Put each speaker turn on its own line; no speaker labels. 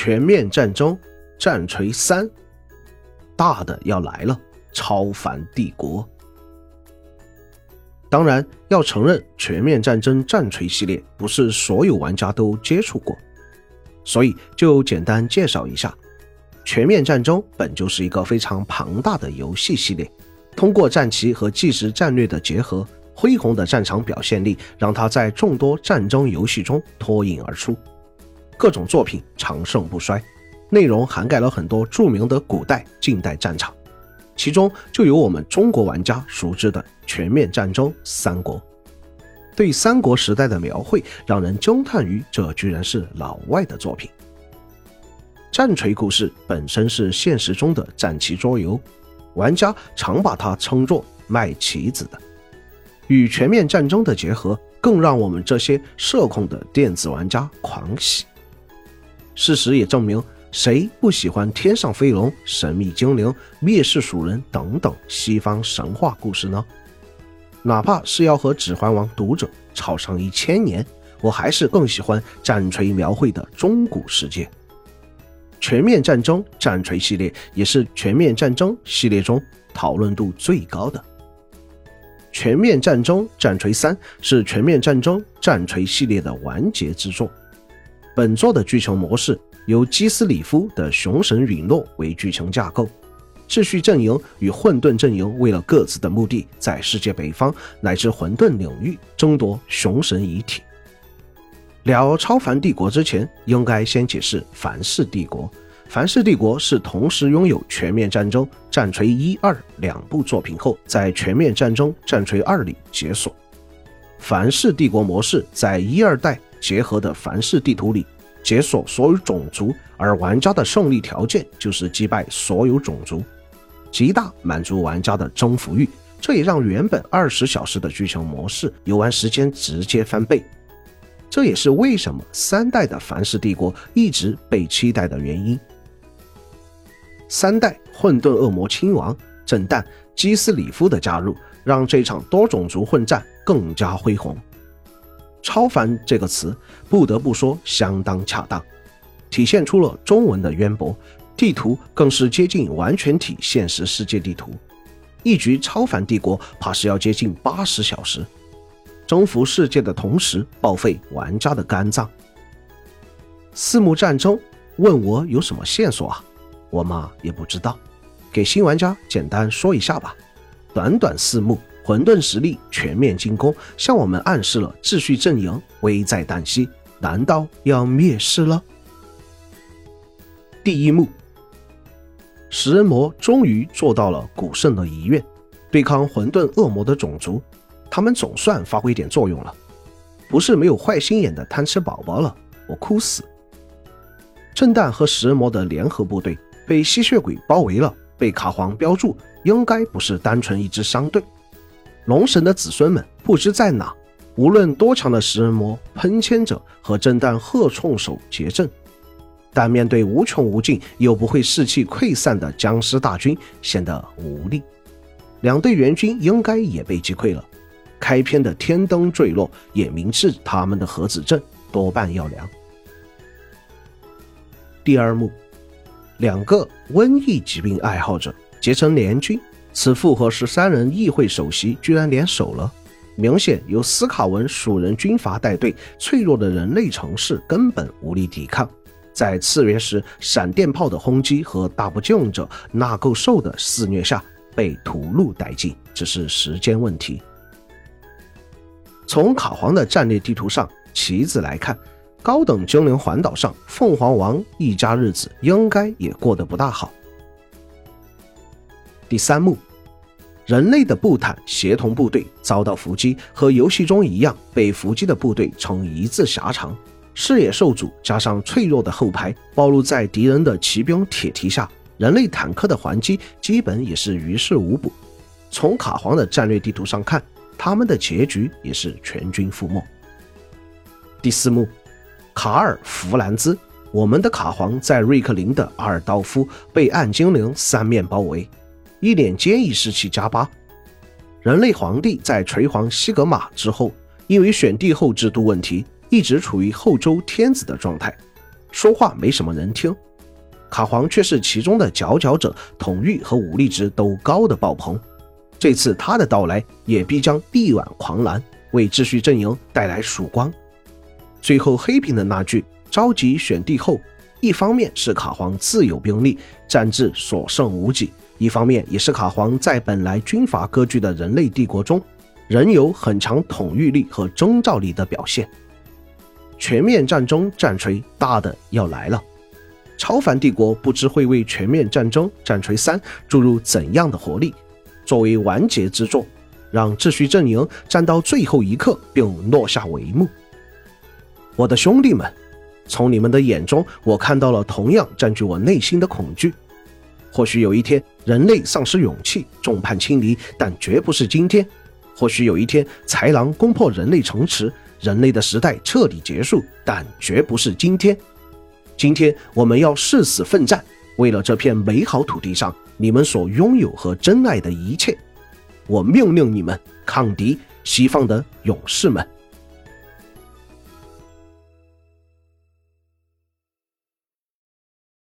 全面战争战锤三，大的要来了，超凡帝国。当然，要承认全面战争战锤系列不是所有玩家都接触过，所以就简单介绍一下。全面战争本就是一个非常庞大的游戏系列，通过战棋和即时战略的结合，恢宏的战场表现力让它在众多战争游戏中脱颖而出，各种作品长盛不衰，内容涵盖了很多著名的古代、近代战场。其中就有我们中国玩家熟知的《全面战争三国》，对三国时代的描绘让人惊叹于这居然是老外的作品。战锤故事本身是现实中的战棋桌游，玩家常把它称作卖棋子的。与全面战争的结合，更让我们这些社恐的电子玩家狂喜。事实也证明。谁不喜欢天上飞龙、神秘精灵、灭世蜀人等等西方神话故事呢？哪怕是要和《指环王》读者吵上一千年，我还是更喜欢战锤描绘的中古世界。全面战争战锤系列也是全面战争系列中讨论度最高的。全面战争战锤三是全面战争战锤系列的完结之作。本作的剧情模式。由基斯里夫的雄神陨落为剧情架构，秩序阵营与混沌阵营为了各自的目的，在世界北方乃至混沌领域争夺雄神遗体。聊超凡帝国之前，应该先解释凡世帝国。凡世帝国是同时拥有全面战争战锤一二两部作品后，在全面战争战锤二里解锁。凡世帝国模式在一二代结合的凡世地图里。解锁所有种族，而玩家的胜利条件就是击败所有种族，极大满足玩家的征服欲。这也让原本二十小时的剧情模式游玩时间直接翻倍。这也是为什么三代的凡世帝国一直被期待的原因。三代混沌恶魔亲王震旦基斯里夫的加入，让这场多种族混战更加恢宏。超凡这个词不得不说相当恰当，体现出了中文的渊博。地图更是接近完全体现实世界地图，一局超凡帝国怕是要接近八十小时，征服世界的同时报废玩家的肝脏。四目战争，问我有什么线索啊？我嘛也不知道，给新玩家简单说一下吧。短短四目。混沌实力全面进攻，向我们暗示了秩序阵营危在旦夕，难道要灭世了？第一幕，食人魔终于做到了古圣的遗愿，对抗混沌恶魔的种族，他们总算发挥点作用了，不是没有坏心眼的贪吃宝宝了，我哭死！震旦和食人魔的联合部队被吸血鬼包围了，被卡皇标注，应该不是单纯一支商队。龙神的子孙们不知在哪，无论多强的食人魔喷签者和震旦鹤冲手结阵，但面对无穷无尽又不会士气溃散的僵尸大军，显得无力。两队援军应该也被击溃了。开篇的天灯坠落也明示他们的核子阵多半要凉。第二幕，两个瘟疫疾病爱好者结成联军。此复合十三人议会首席居然联手了，明显由斯卡文蜀人军阀带队，脆弱的人类城市根本无力抵抗。在次元时闪电炮的轰击和大不敬者纳垢兽的肆虐下，被屠戮殆尽，只是时间问题。从卡皇的战略地图上棋子来看，高等精灵环岛上凤凰王一家日子应该也过得不大好。第三幕。人类的步坦协同部队遭到伏击，和游戏中一样，被伏击的部队呈一字狭长，视野受阻，加上脆弱的后排暴露在敌人的骑兵铁蹄下，人类坦克的还击基本也是于事无补。从卡皇的战略地图上看，他们的结局也是全军覆没。第四幕，卡尔弗兰兹，我们的卡皇在瑞克林的阿尔道夫被暗精灵三面包围。一脸坚毅士气加八。人类皇帝在垂皇西格玛之后，因为选帝后制度问题，一直处于后周天子的状态。说话没什么人听。卡皇却是其中的佼佼者，统御和武力值都高的爆棚。这次他的到来也必将力挽狂澜，为秩序阵营带来曙光。最后黑屏的那句“召集选帝后”，一方面是卡皇自有兵力，战至所剩无几；一方面也是卡皇在本来军阀割据的人类帝国中，仍有很强统御力和征兆力的表现。全面战争战锤大的要来了。超凡帝国不知会为全面战争战锤三注入怎样的活力，作为完结之作，让秩序阵营战到最后一刻并落下帷幕。我的兄弟们，从你们的眼中，我看到了同样占据我内心的恐惧。或许有一天，人类丧失勇气，众叛亲离，但绝不是今天。或许有一天，豺狼攻破人类城池，人类的时代彻底结束，但绝不是今天。今天我们要誓死奋战，为了这片美好土地上你们所拥有和珍爱的一切。我命令你们抗敌，西方的勇士们。